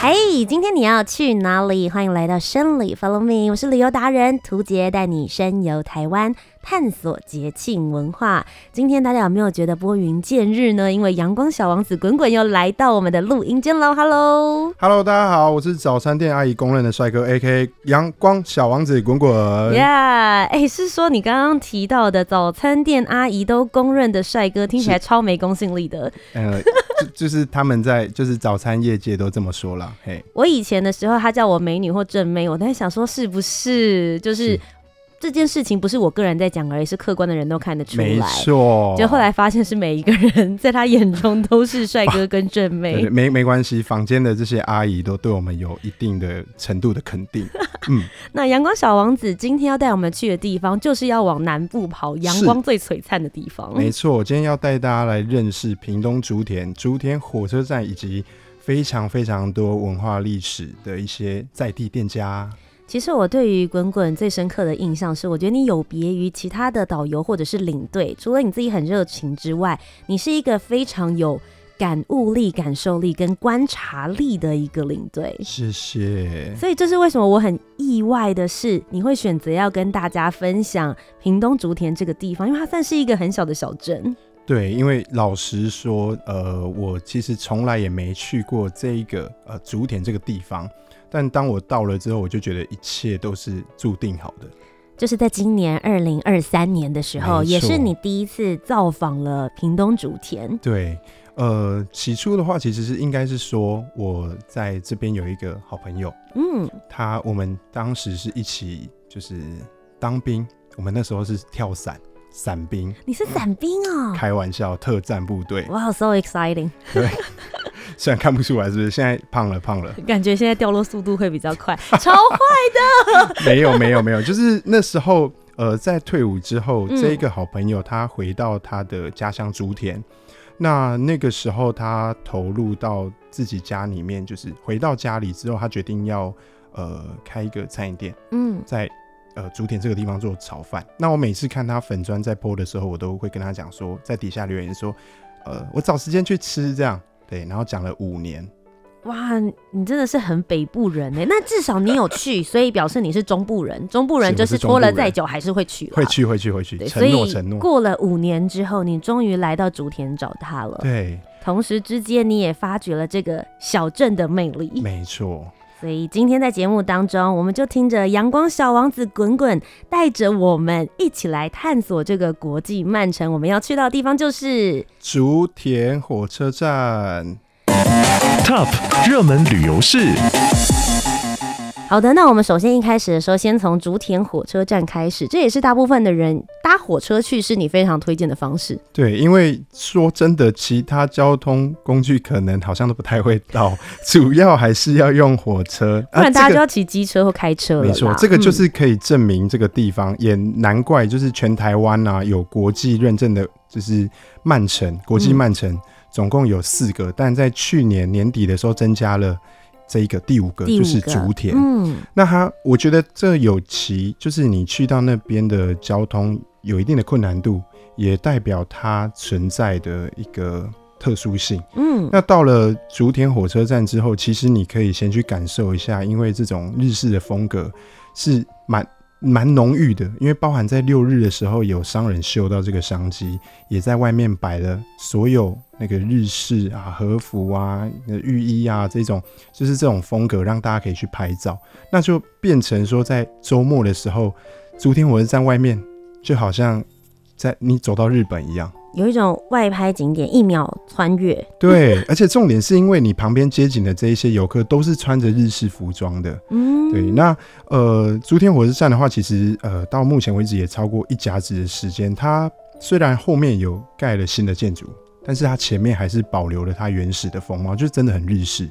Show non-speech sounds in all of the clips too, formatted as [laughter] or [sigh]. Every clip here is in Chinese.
嘿，hey, 今天你要去哪里？欢迎来到生旅 Follow me，我是旅游达人涂杰，带你深游台湾。探索节庆文化，今天大家有没有觉得拨云见日呢？因为阳光小王子滚滚又来到我们的录音间喽！Hello，Hello，大家好，我是早餐店阿姨公认的帅哥，AK 阳光小王子滚滚。Yeah，哎，是说你刚刚提到的早餐店阿姨都公认的帅哥，听起来超没公信力的。呃，就 [laughs] 就是他们在就是早餐业界都这么说了。嘿，我以前的时候，他叫我美女或正妹，我在想说是不是就是。是这件事情不是我个人在讲而已，是客观的人都看得出来。没错，就后来发现是每一个人在他眼中都是帅哥跟正妹。[laughs] 没没关系，房间的这些阿姨都对我们有一定的程度的肯定。[laughs] 嗯，那阳光小王子今天要带我们去的地方，就是要往南部跑，阳光最璀璨的地方。没错，我今天要带大家来认识屏东竹田竹田火车站以及非常非常多文化历史的一些在地店家。其实我对于滚滚最深刻的印象是，我觉得你有别于其他的导游或者是领队，除了你自己很热情之外，你是一个非常有感悟力、感受力跟观察力的一个领队。谢谢。所以这是为什么我很意外的是，你会选择要跟大家分享屏东竹田这个地方，因为它算是一个很小的小镇。对，因为老实说，呃，我其实从来也没去过这一个呃竹田这个地方。但当我到了之后，我就觉得一切都是注定好的。就是在今年二零二三年的时候，也是你第一次造访了屏东竹田。对，呃，起初的话，其实是应该是说我在这边有一个好朋友，嗯，他我们当时是一起就是当兵，我们那时候是跳伞伞兵。你是伞兵啊？开玩笑，特战部队。哇，wow，so exciting！对。虽然看不出来，是不是现在胖了胖了？感觉现在掉落速度会比较快，超快的。[laughs] 没有没有没有，就是那时候，呃，在退伍之后，嗯、这一个好朋友他回到他的家乡竹田，那那个时候他投入到自己家里面，就是回到家里之后，他决定要呃开一个餐饮店，嗯，在呃竹田这个地方做炒饭。那我每次看他粉砖在 po 的时候，我都会跟他讲说，在底下留言说，呃，我找时间去吃这样。对，然后讲了五年，哇，你真的是很北部人呢。那至少你有去，所以表示你是中部人。中部人就是拖了再久还是会去，会去，会去，会去。承诺，承诺。过了五年之后，你终于来到竹田找他了。对，同时之间你也发掘了这个小镇的魅力。没错。所以今天在节目当中，我们就听着阳光小王子滚滚带着我们一起来探索这个国际慢城。我们要去到的地方就是竹田火车站，Top 热门旅游市。好的，那我们首先一开始的时候，先从竹田火车站开始，这也是大部分的人搭火车去是你非常推荐的方式。对，因为说真的，其他交通工具可能好像都不太会到，主要还是要用火车，不然大家就要骑机车或开车了。没错，这个就是可以证明这个地方，嗯、也难怪就是全台湾啊有国际认证的，就是曼城，国际曼城、嗯、总共有四个，但在去年年底的时候增加了。这一个第五个就是竹田，嗯，那它我觉得这有其就是你去到那边的交通有一定的困难度，也代表它存在的一个特殊性，嗯，那到了竹田火车站之后，其实你可以先去感受一下，因为这种日式的风格是蛮。蛮浓郁的，因为包含在六日的时候，有商人嗅到这个商机，也在外面摆了所有那个日式啊和服啊、浴衣啊这种，就是这种风格，让大家可以去拍照。那就变成说，在周末的时候，昨天我是在外面就好像在你走到日本一样。有一种外拍景点一秒穿越，[laughs] 对，而且重点是因为你旁边街景的这一些游客都是穿着日式服装的，嗯，对。那呃，竹田火车站的话，其实呃到目前为止也超过一甲子的时间。它虽然后面有盖了新的建筑，但是它前面还是保留了它原始的风貌，就是真的很日式。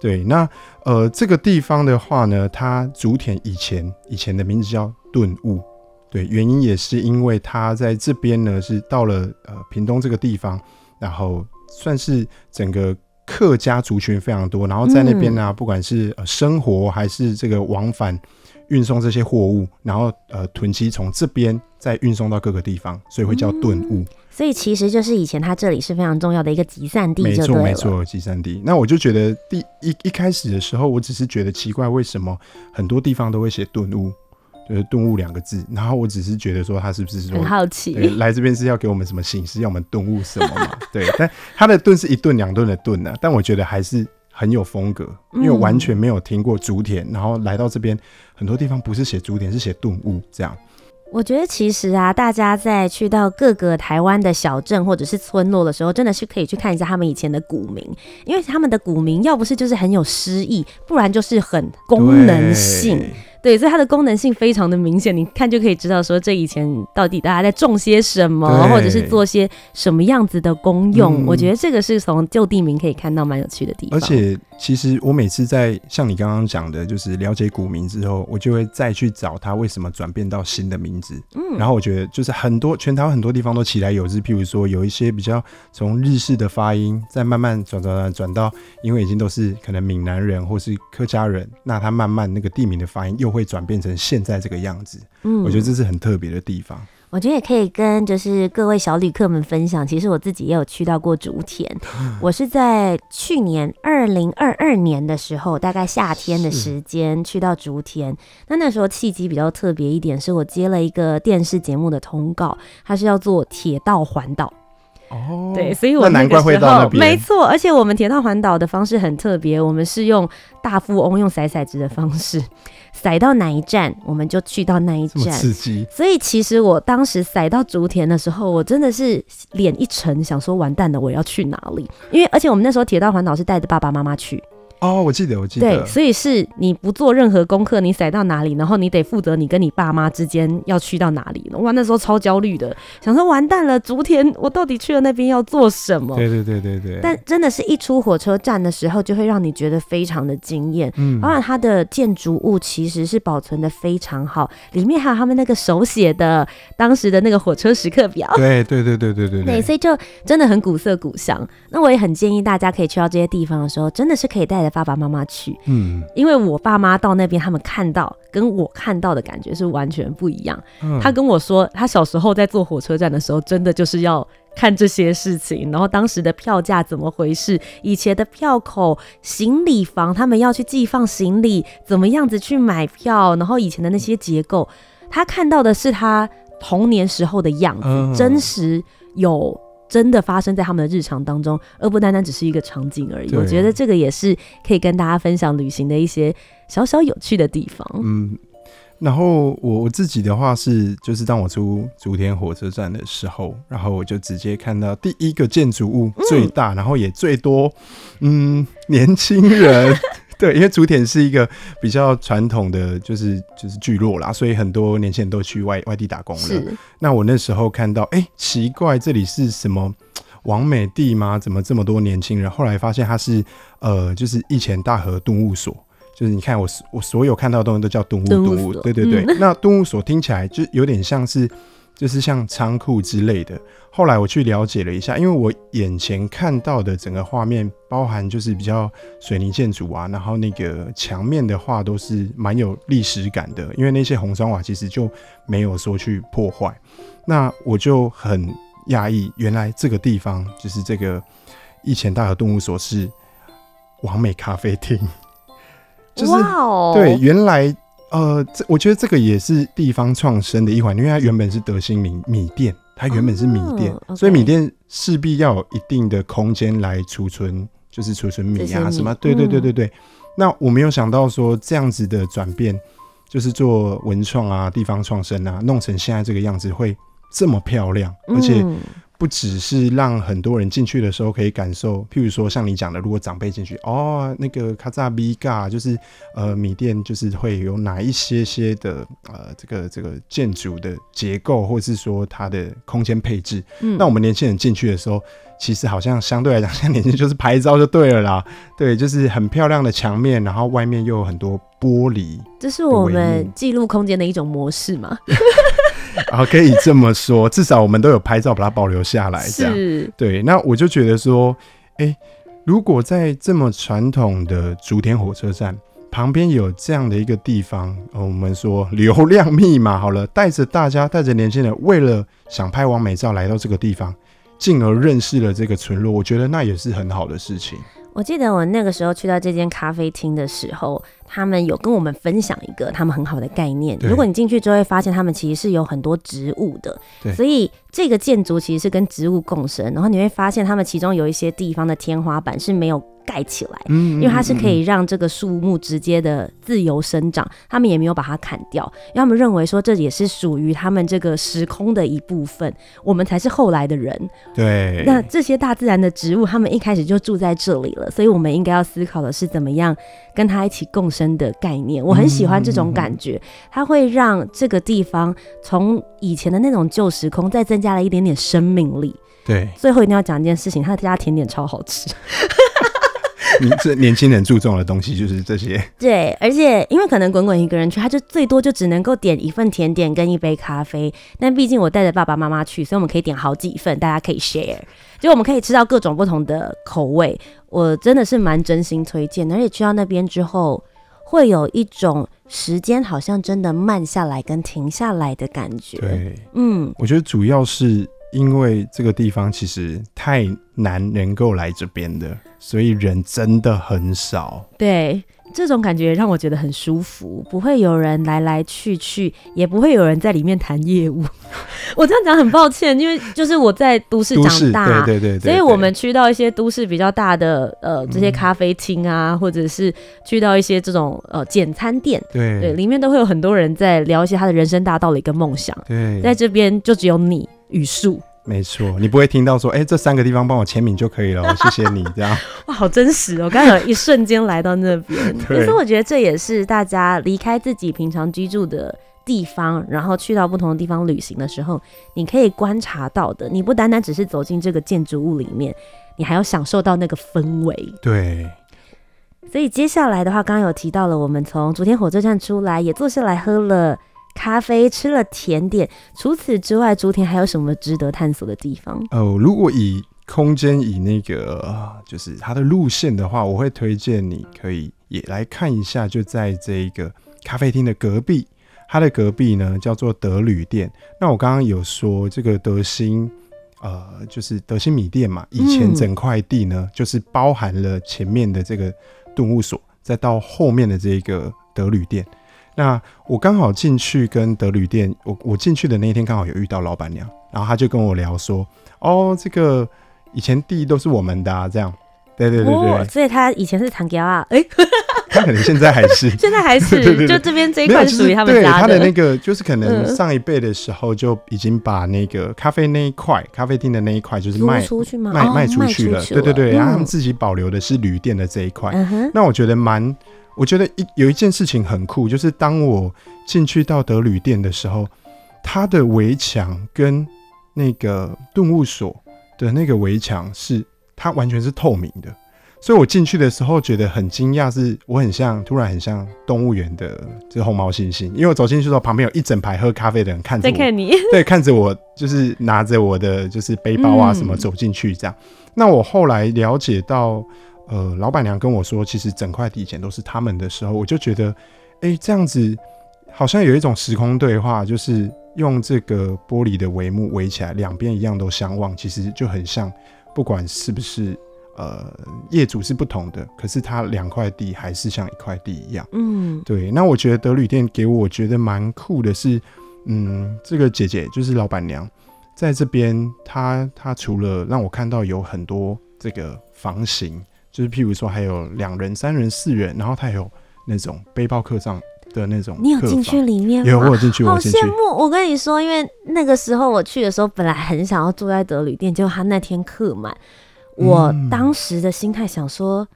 对，那呃这个地方的话呢，它竹田以前以前的名字叫顿悟，对，原因也是因为它在这边呢是到了呃屏东这个地方，然后算是整个客家族群非常多，然后在那边呢、啊，不管是呃生活还是这个往返。运送这些货物，然后呃囤积从这边再运送到各个地方，所以会叫顿悟、嗯。所以其实就是以前它这里是非常重要的一个集散地，没错没错，集散地。那我就觉得第一一开始的时候，我只是觉得奇怪，为什么很多地方都会写顿悟，就是顿悟两个字。然后我只是觉得说他是不是说很好奇，来这边是要给我们什么形式，要我们顿悟什么嘛？[laughs] 对，但他的顿是一顿两顿的顿呢、啊，但我觉得还是。很有风格，因为完全没有听过竹田，嗯、然后来到这边，很多地方不是写竹田，是写顿悟这样。我觉得其实啊，大家在去到各个台湾的小镇或者是村落的时候，真的是可以去看一下他们以前的古名，因为他们的古名要不是就是很有诗意，不然就是很功能性。对，所以它的功能性非常的明显，你看就可以知道说这以前到底大家在种些什么，或者是做些什么样子的功用。嗯、我觉得这个是从旧地名可以看到蛮有趣的地方。而且其实我每次在像你刚刚讲的，就是了解古名之后，我就会再去找它为什么转变到新的名字。嗯，然后我觉得就是很多全台湾很多地方都起来有之，譬如说有一些比较从日式的发音，再慢慢转转转转到，因为已经都是可能闽南人或是客家人，那他慢慢那个地名的发音又会转变成现在这个样子，嗯，我觉得这是很特别的地方。我觉得也可以跟就是各位小旅客们分享，其实我自己也有去到过竹田。[laughs] 我是在去年二零二二年的时候，大概夏天的时间去到竹田。那那时候契机比较特别一点，是我接了一个电视节目的通告，它是要做铁道环岛。哦，对，所以我那个时候没错，而且我们铁道环岛的方式很特别，我们是用大富翁用骰骰子的方式。[laughs] 骰到哪一站，我们就去到那一站，刺激。所以其实我当时骰到竹田的时候，我真的是脸一沉，想说完蛋了，我要去哪里？因为而且我们那时候铁道环岛是带着爸爸妈妈去。哦，我记得，我记得。对，所以是你不做任何功课，你塞到哪里，然后你得负责你跟你爸妈之间要去到哪里。哇，那时候超焦虑的，想说完蛋了，竹田，我到底去了那边要做什么？对对对对对。但真的是一出火车站的时候，就会让你觉得非常的惊艳。嗯。当然，它的建筑物其实是保存的非常好，里面还有他们那个手写的当时的那个火车时刻表。[laughs] 对对对对对对。对，所以就真的很古色古香。那我也很建议大家可以去到这些地方的时候，真的是可以带着。爸爸妈妈去，嗯，因为我爸妈到那边，他们看到跟我看到的感觉是完全不一样。嗯，他跟我说，他小时候在坐火车站的时候，真的就是要看这些事情，然后当时的票价怎么回事，以前的票口、行李房，他们要去寄放行李，怎么样子去买票，然后以前的那些结构，他看到的是他童年时候的样子，嗯，真实有。真的发生在他们的日常当中，而不单单只是一个场景而已。我觉得这个也是可以跟大家分享旅行的一些小小有趣的地方。嗯，然后我我自己的话是，就是当我出竹田火车站的时候，然后我就直接看到第一个建筑物最大，嗯，然后也最多，嗯，年轻人。[laughs] [laughs] 对，因为竹田是一个比较传统的，就是就是聚落啦，所以很多年轻人都去外外地打工了。是。那我那时候看到，哎、欸，奇怪，这里是什么王美地吗？怎么这么多年轻人？后来发现它是呃，就是以前大和动物所，就是你看我我所有看到的东西都叫动物动物。对对对。嗯、[laughs] 那动物所听起来就有点像是。就是像仓库之类的。后来我去了解了一下，因为我眼前看到的整个画面，包含就是比较水泥建筑啊，然后那个墙面的话都是蛮有历史感的。因为那些红砖瓦其实就没有说去破坏。那我就很讶异，原来这个地方就是这个以前大和动物所是完美咖啡厅，就是对原来。呃，这我觉得这个也是地方创生的一环，因为它原本是德兴米米店，它原本是米店，哦、所以米店势必要有一定的空间来储存，就是储存米啊什么。对对对对对。嗯、那我没有想到说这样子的转变，就是做文创啊、地方创生啊，弄成现在这个样子会这么漂亮，而且不只是让很多人进去的时候可以感受，譬如说像你讲的，如果长辈进去，哦，那个卡扎比嘎，就是呃米店就是会有哪一些些的呃这个这个建筑的结构，或者是说它的空间配置。嗯，那我们年轻人进去的时候，其实好像相对来讲，像年轻人就是拍照就对了啦。对，就是很漂亮的墙面，然后外面又有很多玻璃。这是我们记录空间的一种模式吗？[laughs] 然后可以这么说，至少我们都有拍照把它保留下来，这样是对。那我就觉得说，哎、欸，如果在这么传统的竹田火车站旁边有这样的一个地方，我们说 [laughs] 流量密码好了，带着大家，带着年轻人，为了想拍完美照来到这个地方，进而认识了这个村落，我觉得那也是很好的事情。我记得我那个时候去到这间咖啡厅的时候，他们有跟我们分享一个他们很好的概念。如果你进去之后会发现，他们其实是有很多植物的，所以这个建筑其实是跟植物共生。然后你会发现，他们其中有一些地方的天花板是没有。盖起来，因为它是可以让这个树木直接的自由生长，他们也没有把它砍掉，因为他们认为说这也是属于他们这个时空的一部分，我们才是后来的人。对，那这些大自然的植物，他们一开始就住在这里了，所以我们应该要思考的是怎么样跟它一起共生的概念。我很喜欢这种感觉，它会让这个地方从以前的那种旧时空再增加了一点点生命力。对，最后一定要讲一件事情，他的家甜点超好吃。[laughs] 你这年轻人注重的东西就是这些，[laughs] 对，而且因为可能滚滚一个人去，他就最多就只能够点一份甜点跟一杯咖啡。但毕竟我带着爸爸妈妈去，所以我们可以点好几份，大家可以 share，就我们可以吃到各种不同的口味。我真的是蛮真心推荐的，而且去到那边之后，会有一种时间好像真的慢下来跟停下来的感觉。对，嗯，我觉得主要是。因为这个地方其实太难能够来这边的，所以人真的很少。对，这种感觉让我觉得很舒服，不会有人来来去去，也不会有人在里面谈业务。[laughs] 我这样讲很抱歉，因为就是我在都市长大，对对对，所以我们去到一些都市比较大的呃这些咖啡厅啊，或者是去到一些这种呃简餐店，对对，里面都会有很多人在聊一些他的人生大道理跟梦想。对，在这边就只有你。语速没错，你不会听到说，哎、欸，这三个地方帮我签名就可以了，[laughs] 谢谢你这样。哇，好真实哦！刚刚有一瞬间来到那边，[laughs] 可是我觉得这也是大家离开自己平常居住的地方，然后去到不同的地方旅行的时候，你可以观察到的。你不单单只是走进这个建筑物里面，你还要享受到那个氛围。对。所以接下来的话，刚刚有提到了，我们从昨天火车站出来，也坐下来喝了。咖啡，吃了甜点，除此之外，竹田还有什么值得探索的地方？哦，如果以空间以那个就是它的路线的话，我会推荐你可以也来看一下，就在这一个咖啡厅的隔壁，它的隔壁呢叫做德旅店。那我刚刚有说这个德兴，呃，就是德兴米店嘛，以前整块地呢、嗯、就是包含了前面的这个顿悟所，再到后面的这个德旅店。那我刚好进去跟德旅店，我我进去的那一天刚好有遇到老板娘，然后她就跟我聊说，哦，这个以前地都是我们的啊，这样，对对对对，哦、所以他以前是长桥啊，[laughs] 哎、欸，他可能现在还是，[laughs] 现在还是，[laughs] 就这边这一块是属于他们家的，就是、对他的那个就是可能上一辈的时候就已经把那个咖啡那一块，咖啡厅的那一块就是卖出去吗？卖卖出去了，哦、去了对对对，嗯、然后他们自己保留的是旅店的这一块，嗯、那我觉得蛮。我觉得一有一件事情很酷，就是当我进去到德旅店的时候，它的围墙跟那个顿悟所的那个围墙是它完全是透明的，所以我进去的时候觉得很惊讶，是我很像突然很像动物园的这红毛猩猩，因为我走进去的时候旁边有一整排喝咖啡的人看着我，[laughs] 在看你，对，看着我就是拿着我的就是背包啊什么走进去这样。嗯、那我后来了解到。呃，老板娘跟我说，其实整块地以前都是他们的时候，我就觉得，哎、欸，这样子好像有一种时空对话，就是用这个玻璃的帷幕围起来，两边一样都相望，其实就很像，不管是不是呃业主是不同的，可是它两块地还是像一块地一样。嗯，对。那我觉得德旅店给我觉得蛮酷的是，嗯，这个姐姐就是老板娘，在这边，她她除了让我看到有很多这个房型。就是譬如说，还有两人、三人、四人，然后他有那种背包客栈的那种。你有进去里面吗？有，我有进去，好羡慕！我跟你说，因为那个时候我去的时候，本来很想要住在德旅店，结果他那天客满。我当时的心态想说，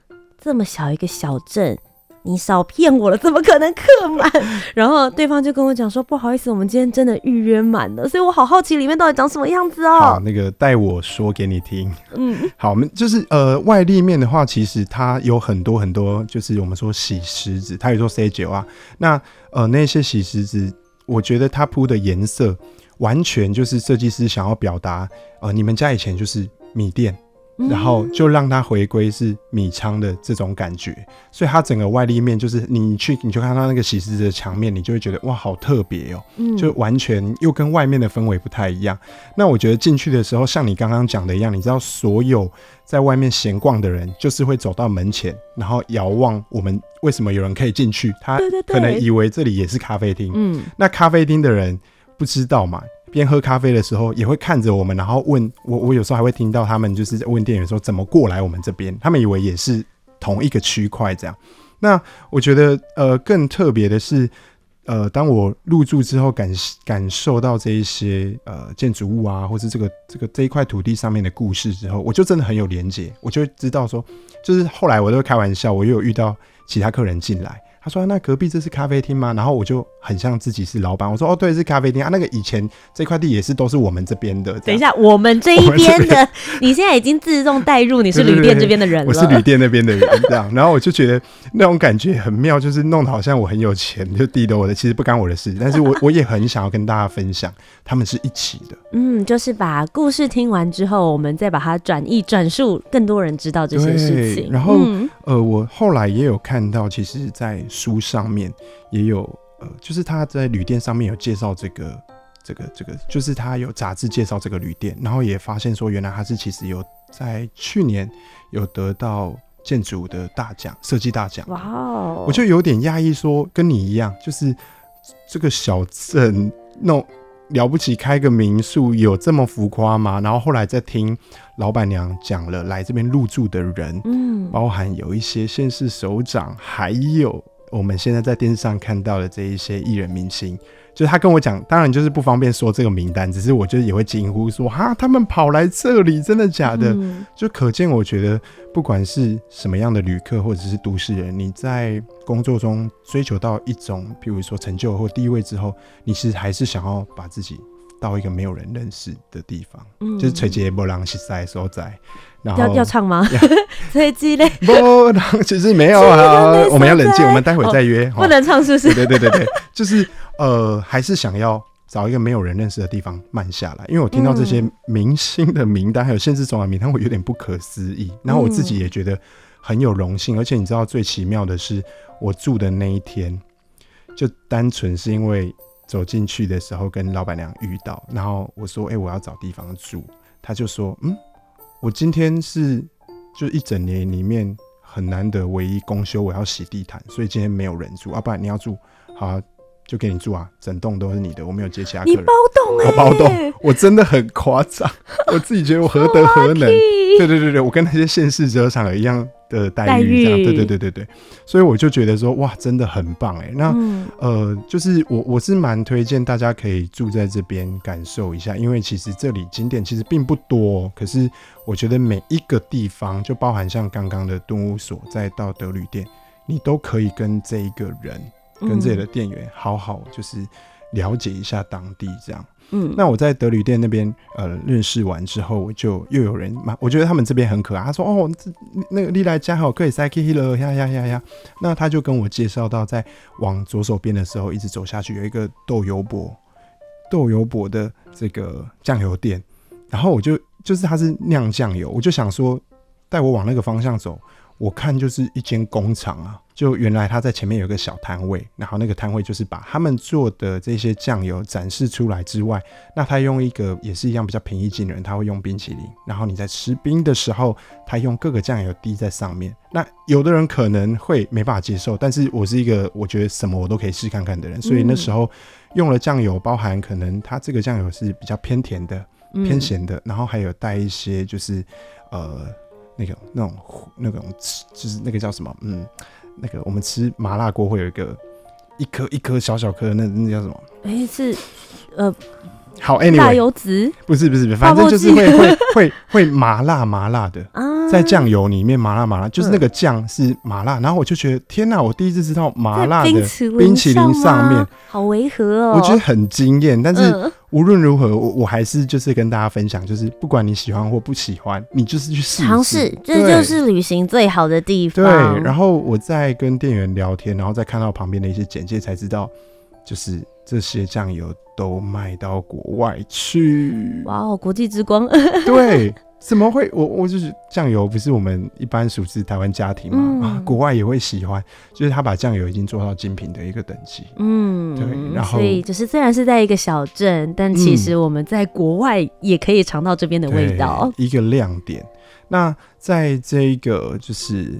这么小一个小镇。你少骗我了，怎么可能客满？[laughs] 然后对方就跟我讲说，不好意思，我们今天真的预约满了，所以我好好奇里面到底长什么样子哦。好，那个带我说给你听。嗯，好，我们就是呃外立面的话，其实它有很多很多，就是我们说洗石子，它有说 C 九啊。那呃那些洗石子，我觉得它铺的颜色完全就是设计师想要表达，呃你们家以前就是米店。然后就让它回归是米仓的这种感觉，所以它整个外立面就是你去你就看到那个喜事的墙面，你就会觉得哇好特别哦，就完全又跟外面的氛围不太一样。那我觉得进去的时候，像你刚刚讲的一样，你知道所有在外面闲逛的人，就是会走到门前，然后遥望我们为什么有人可以进去，他可能以为这里也是咖啡厅。嗯，那咖啡厅的人不知道嘛。边喝咖啡的时候，也会看着我们，然后问我。我有时候还会听到他们就是在问店员说怎么过来我们这边，他们以为也是同一个区块这样。那我觉得呃更特别的是，呃，当我入住之后感感受到这一些呃建筑物啊，或是这个这个这一块土地上面的故事之后，我就真的很有连结，我就知道说，就是后来我都会开玩笑，我又有遇到其他客人进来。他说：“那隔壁这是咖啡厅吗？”然后我就很像自己是老板。我说：“哦，对，是咖啡厅啊。那个以前这块地也是都是我们这边的。”等一下，我们这一边的，[laughs] 你现在已经自动带入你是旅店这边的人了。[laughs] 我是旅店那边的人，这样。然后我就觉得那种感觉很妙，就是弄得好像我很有钱，就地得我的，其实不干我的事。但是我 [laughs] 我也很想要跟大家分享，他们是一起的。嗯，就是把故事听完之后，我们再把它转译转述，更多人知道这些事情。然后、嗯，呃，我后来也有看到，其实，在书上面也有，呃，就是他在旅店上面有介绍这个，这个，这个，就是他有杂志介绍这个旅店，然后也发现说，原来他是其实有在去年有得到建筑的大奖，设计大奖。哇哦！我就有点讶异，说跟你一样，就是这个小镇那种。了不起，开个民宿有这么浮夸吗？然后后来再听老板娘讲了来这边入住的人，嗯，包含有一些县市首长，还有我们现在在电视上看到的这一些艺人明星。就是他跟我讲，当然就是不方便说这个名单，只是我就也会惊呼说，哈，他们跑来这里，真的假的？嗯、就可见，我觉得不管是什么样的旅客或者是都市人，你在工作中追求到一种，比如说成就或地位之后，你其实还是想要把自己到一个没有人认识的地方，嗯、就是垂直波浪西塞所在。然后要要唱吗？垂直 [laughs] 嘞波浪其实没有啊，[laughs] 我们要冷静，我们待会再约。哦、不能唱是不是？对对对对，[laughs] 就是。呃，还是想要找一个没有人认识的地方慢下来，因为我听到这些明星的名单，还有县市总管名单，我有点不可思议。然后我自己也觉得很有荣幸，而且你知道最奇妙的是，我住的那一天，就单纯是因为走进去的时候跟老板娘遇到，然后我说：“哎，我要找地方住。”他就说：“嗯，我今天是就一整年里面很难得唯一公休，我要洗地毯，所以今天没有人住。啊，不然你要住，好啊。”就给你住啊，整栋都是你的，我没有接其他客人。你包栋哎、欸，我包栋，我真的很夸张，我自己觉得我何德何能？[laughs] 对对对对，我跟那些县市车厂一样的待遇，这样，对对对对对，所以我就觉得说，哇，真的很棒哎。那、嗯、呃，就是我我是蛮推荐大家可以住在这边感受一下，因为其实这里景点其实并不多，可是我觉得每一个地方，就包含像刚刚的动物所，再到德旅店，你都可以跟这一个人。跟这里的店员好好就是了解一下当地这样，嗯，嗯那我在德旅店那边呃认识完之后，就又有人嘛，我觉得他们这边很可爱。他说哦，这那个丽来家好可以塞 K 了呀呀呀呀。那他就跟我介绍到，在往左手边的时候，一直走下去有一个豆油博豆油博的这个酱油店，然后我就就是他是酿酱油，我就想说带我往那个方向走。我看就是一间工厂啊，就原来他在前面有个小摊位，然后那个摊位就是把他们做的这些酱油展示出来之外，那他用一个也是一样比较平易近人，他会用冰淇淋，然后你在吃冰的时候，他用各个酱油滴在上面。那有的人可能会没办法接受，但是我是一个我觉得什么我都可以试看看的人，所以那时候用了酱油，包含可能他这个酱油是比较偏甜的、偏咸的，然后还有带一些就是呃。那个那种那种就是那个叫什么？嗯，那个我们吃麻辣锅会有一个一颗一颗小小颗的那那叫什么？哎、欸，是呃，好，anyway，大油籽不是不是，反正就是会会会会麻辣麻辣的啊，在酱油里面麻辣麻辣，就是那个酱是麻辣，嗯、然后我就觉得天哪，我第一次知道麻辣的冰淇淋上面。好违和哦，我觉得很惊艳，但是。嗯无论如何，我我还是就是跟大家分享，就是不管你喜欢或不喜欢，你就是去试尝试，这就是旅行最好的地方。对，然后我在跟店员聊天，然后再看到旁边的一些简介，才知道，就是这些酱油都卖到国外去。哇哦，国际之光！对。怎么会？我我就是酱油，不是我们一般熟知台湾家庭嘛？嗯、啊，国外也会喜欢，就是他把酱油已经做到精品的一个等级。嗯，对。然后，所以就是虽然是在一个小镇，但其实我们在国外也可以尝到这边的味道。一个亮点。那在这一个就是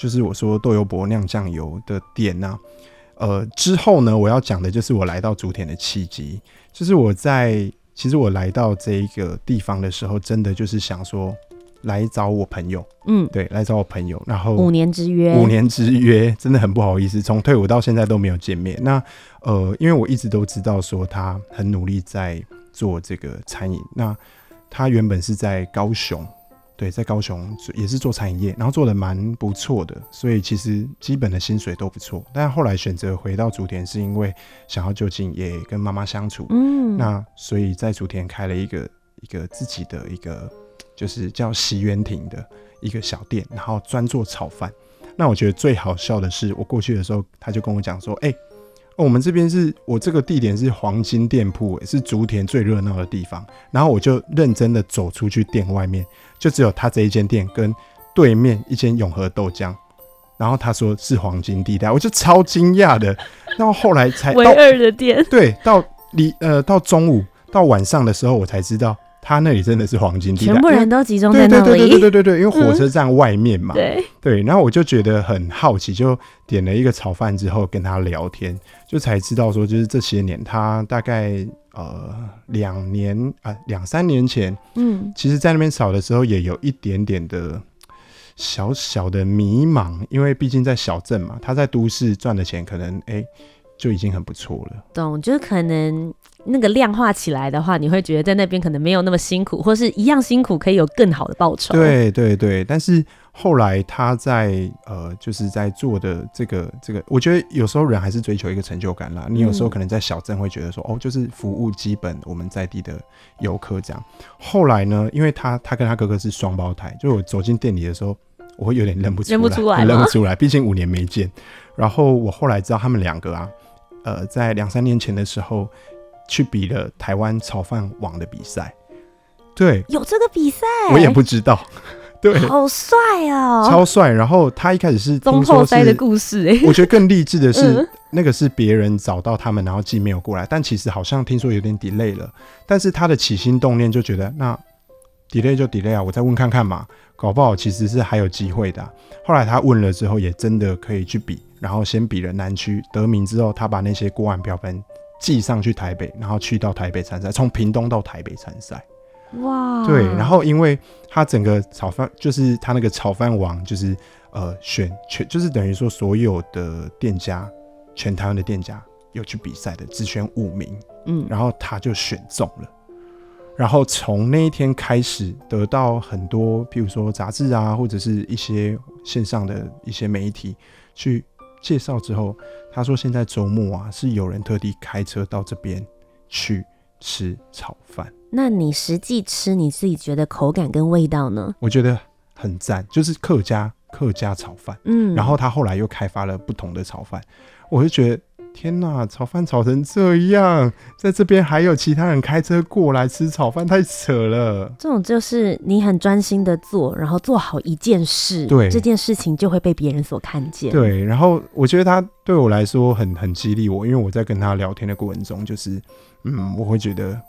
就是我说豆油伯酿酱油的店呢、啊，呃，之后呢，我要讲的就是我来到竹田的契机，就是我在。其实我来到这一个地方的时候，真的就是想说来找我朋友，嗯，对，来找我朋友，然后五年之约，五年之约，真的很不好意思，从退伍到现在都没有见面。那呃，因为我一直都知道说他很努力在做这个餐饮，那他原本是在高雄。对，在高雄也是做餐饮业，然后做的蛮不错的，所以其实基本的薪水都不错。但后来选择回到竹田，是因为想要就近也跟妈妈相处。嗯，那所以在竹田开了一个一个自己的一个就是叫席园亭的一个小店，然后专做炒饭。那我觉得最好笑的是，我过去的时候，他就跟我讲说：“哎、欸。”哦，我们这边是我这个地点是黄金店铺，是竹田最热闹的地方。然后我就认真的走出去店外面，就只有他这一间店跟对面一间永和豆浆。然后他说是黄金地带，我就超惊讶的。然后后来才唯二的店，对，到离呃到中午到晚上的时候，我才知道。他那里真的是黄金地带，全部人都集中在那里。对对对对对对，因为火车站外面嘛。嗯、对对，然后我就觉得很好奇，就点了一个炒饭之后跟他聊天，就才知道说，就是这些年他大概呃两年啊两三年前，嗯，其实在那边炒的时候也有一点点的小小的迷茫，因为毕竟在小镇嘛，他在都市赚的钱可能哎、欸、就已经很不错了。懂，就是可能。那个量化起来的话，你会觉得在那边可能没有那么辛苦，或是一样辛苦可以有更好的报酬。对对对，但是后来他在呃，就是在做的这个这个，我觉得有时候人还是追求一个成就感啦。你有时候可能在小镇会觉得说，嗯、哦，就是服务基本我们在地的游客这样。后来呢，因为他他跟他哥哥是双胞胎，就我走进店里的时候，我会有点认不出来，认不出来，认不出来，毕竟五年没见。然后我后来知道他们两个啊，呃，在两三年前的时候。去比了台湾炒饭王的比赛，对，有这个比赛，我也不知道，对，好帅哦，超帅。然后他一开始是中后塞的故事，哎，我觉得更励志的是，嗯、那个是别人找到他们，然后寄没有过来，但其实好像听说有点 delay 了。但是他的起心动念就觉得，那 delay 就 delay 啊，我再问看看嘛，搞不好其实是还有机会的、啊。后来他问了之后，也真的可以去比，然后先比了南区，得名之后，他把那些锅碗瓢盆。寄上去台北，然后去到台北参赛，从屏东到台北参赛。哇，对，然后因为他整个炒饭，就是他那个炒饭王，就是呃选全，就是等于说所有的店家，全台湾的店家有去比赛的，只选五名，嗯，然后他就选中了，然后从那一天开始，得到很多，譬如说杂志啊，或者是一些线上的一些媒体去。介绍之后，他说现在周末啊，是有人特地开车到这边去吃炒饭。那你实际吃，你自己觉得口感跟味道呢？我觉得很赞，就是客家客家炒饭。嗯，然后他后来又开发了不同的炒饭，我就觉得。天呐，炒饭炒成这样，在这边还有其他人开车过来吃炒饭，太扯了。这种就是你很专心的做，然后做好一件事，对，这件事情就会被别人所看见。对，然后我觉得他对我来说很很激励我，因为我在跟他聊天的过程中，就是嗯，我会觉得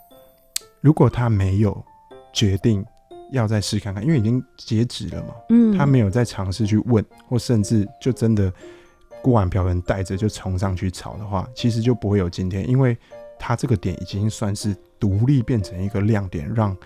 如果他没有决定要再试看看，因为已经截止了嘛，嗯，他没有再尝试去问，或甚至就真的。锅碗瓢盆带着就冲上去炒的话，其实就不会有今天，因为他这个点已经算是独立变成一个亮点，让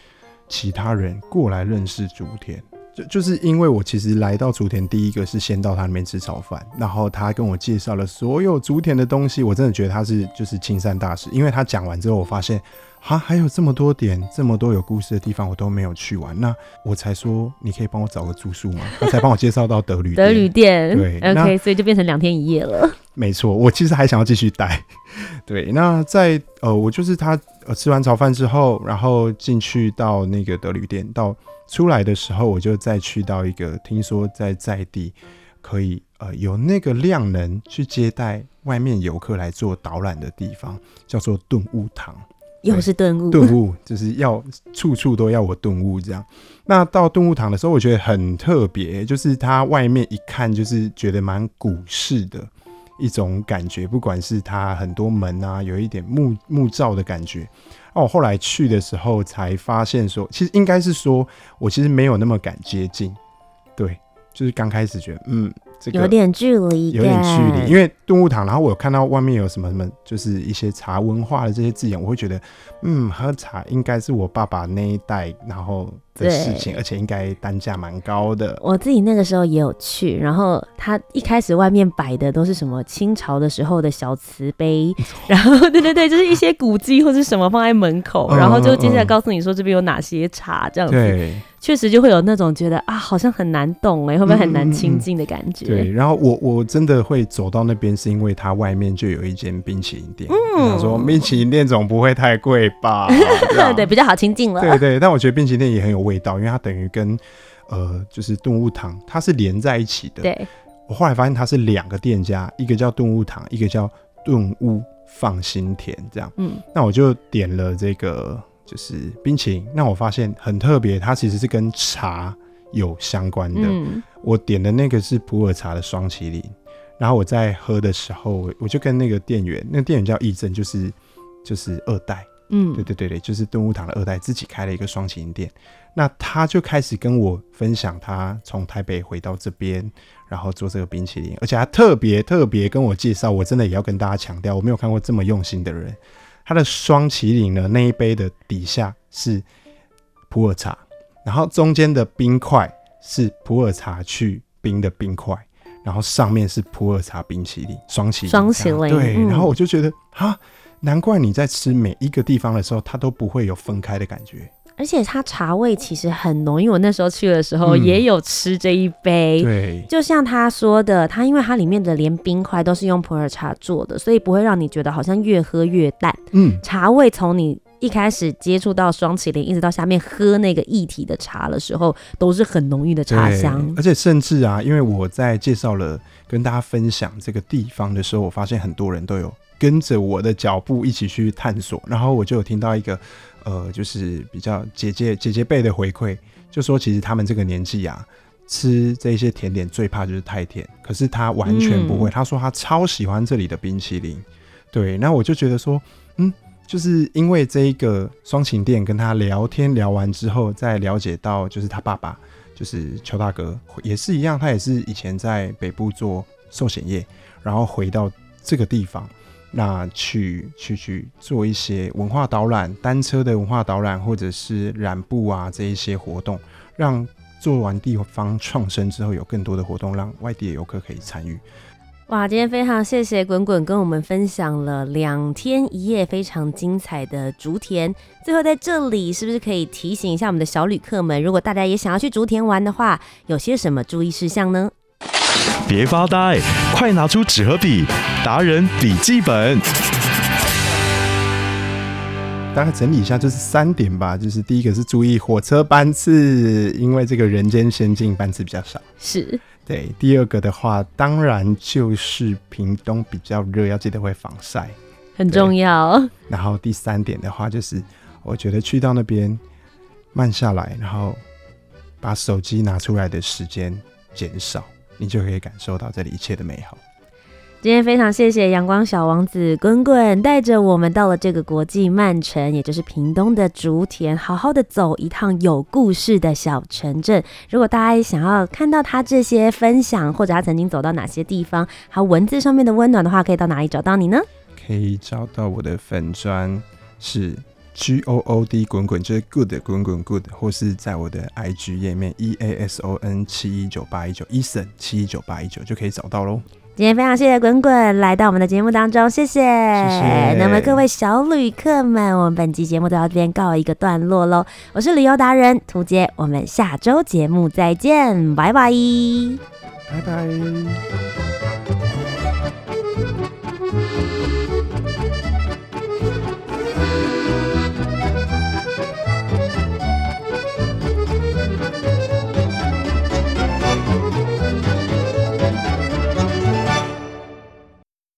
其他人过来认识竹田。就就是因为我其实来到竹田，第一个是先到他那边吃炒饭，然后他跟我介绍了所有竹田的东西，我真的觉得他是就是青山大师。因为他讲完之后，我发现啊，还有这么多点，这么多有故事的地方，我都没有去完。那我才说，你可以帮我找个住宿吗？他才帮我介绍到德旅德旅店，对，OK，所以就变成两天一夜了。没错，我其实还想要继续待。[laughs] 对，那在呃，我就是他呃吃完早饭之后，然后进去到那个德旅店到。出来的时候，我就再去到一个听说在在地可以呃有那个量能去接待外面游客来做导览的地方，叫做顿悟堂。又是顿悟，顿悟就是要处处都要我顿悟这样。那到顿悟堂的时候，我觉得很特别，就是它外面一看就是觉得蛮古式的一种感觉，不管是它很多门啊，有一点木木造的感觉。哦，我后来去的时候才发现说，其实应该是说我其实没有那么敢接近，对，就是刚开始觉得，嗯。这个、有点距离，有点距离，因为动物堂，然后我有看到外面有什么什么，就是一些茶文化的这些字眼，我会觉得，嗯，喝茶应该是我爸爸那一代然后的事情，而且应该单价蛮高的。我自己那个时候也有去，然后他一开始外面摆的都是什么清朝的时候的小瓷杯，[laughs] 然后对对对，就是一些古迹或是什么放在门口，然后就接下来告诉你说这边有哪些茶这样子。对。确实就会有那种觉得啊，好像很难懂哎，会不会很难亲近的感觉？嗯嗯、对，然后我我真的会走到那边，是因为它外面就有一间冰淇淋店。嗯，说冰淇淋店总不会太贵吧？[laughs] 对对，比较好亲近了。对对，但我觉得冰淇淋店也很有味道，因为它等于跟呃，就是顿悟堂它是连在一起的。对，我后来发现它是两个店家，一个叫顿悟堂，一个叫顿悟放心甜，这样。嗯，那我就点了这个。就是冰淇淋，那我发现很特别，它其实是跟茶有相关的。嗯、我点的那个是普洱茶的双麒麟，然后我在喝的时候，我就跟那个店员，那个店员叫义正，就是就是二代，嗯，对对对对，就是顿悟堂的二代，自己开了一个双麒麟店。那他就开始跟我分享他从台北回到这边，然后做这个冰淇淋，而且他特别特别跟我介绍，我真的也要跟大家强调，我没有看过这么用心的人。他的双麒麟呢，那一杯的底下是普洱茶，然后中间的冰块是普洱茶去冰的冰块，然后上面是普洱茶冰淇淋，双麒麟，双麒麟，对，嗯、然后我就觉得啊，难怪你在吃每一个地方的时候，它都不会有分开的感觉。而且它茶味其实很浓，因为我那时候去的时候也有吃这一杯。嗯、对，就像他说的，它因为它里面的连冰块都是用普洱茶做的，所以不会让你觉得好像越喝越淡。嗯，茶味从你一开始接触到双麒麟，一直到下面喝那个一体的茶的时候，都是很浓郁的茶香。而且甚至啊，因为我在介绍了跟大家分享这个地方的时候，我发现很多人都有跟着我的脚步一起去探索，然后我就有听到一个。呃，就是比较姐姐姐姐辈的回馈，就说其实他们这个年纪啊，吃这些甜点最怕就是太甜。可是他完全不会，嗯、他说他超喜欢这里的冰淇淋。对，那我就觉得说，嗯，就是因为这一个双擎店跟他聊天聊完之后，再了解到就是他爸爸，就是邱大哥也是一样，他也是以前在北部做寿险业，然后回到这个地方。那去去去做一些文化导览，单车的文化导览，或者是染布啊这一些活动，让做完地方创生之后，有更多的活动，让外地的游客可以参与。哇，今天非常谢谢滚滚跟我们分享了两天一夜非常精彩的竹田。最后在这里，是不是可以提醒一下我们的小旅客们，如果大家也想要去竹田玩的话，有些什么注意事项呢？别发呆，快拿出纸和笔，达人笔记本。大概整理一下，就是三点吧。就是第一个是注意火车班次，因为这个人间仙境班次比较少。是。对。第二个的话，当然就是屏东比较热，要记得会防晒，很重要。然后第三点的话，就是我觉得去到那边慢下来，然后把手机拿出来的时间减少。你就可以感受到这里一切的美好。今天非常谢谢阳光小王子滚滚带着我们到了这个国际慢城，也就是屏东的竹田，好好的走一趟有故事的小城镇。如果大家想要看到他这些分享，或者他曾经走到哪些地方，还有文字上面的温暖的话，可以到哪里找到你呢？可以找到我的粉砖是 G O O D 滚滚就是 good 滚滚 good，或是在我的 IG 页面 E A S O N 七一九八一九 Eason 七一九八一九就可以找到喽。今天非常谢谢滚滚来到我们的节目当中，谢谢。谢谢。那么各位小旅客们，我们本期节目都到这边告一个段落喽。我是旅游达人涂杰，我们下周节目再见，拜拜，拜拜。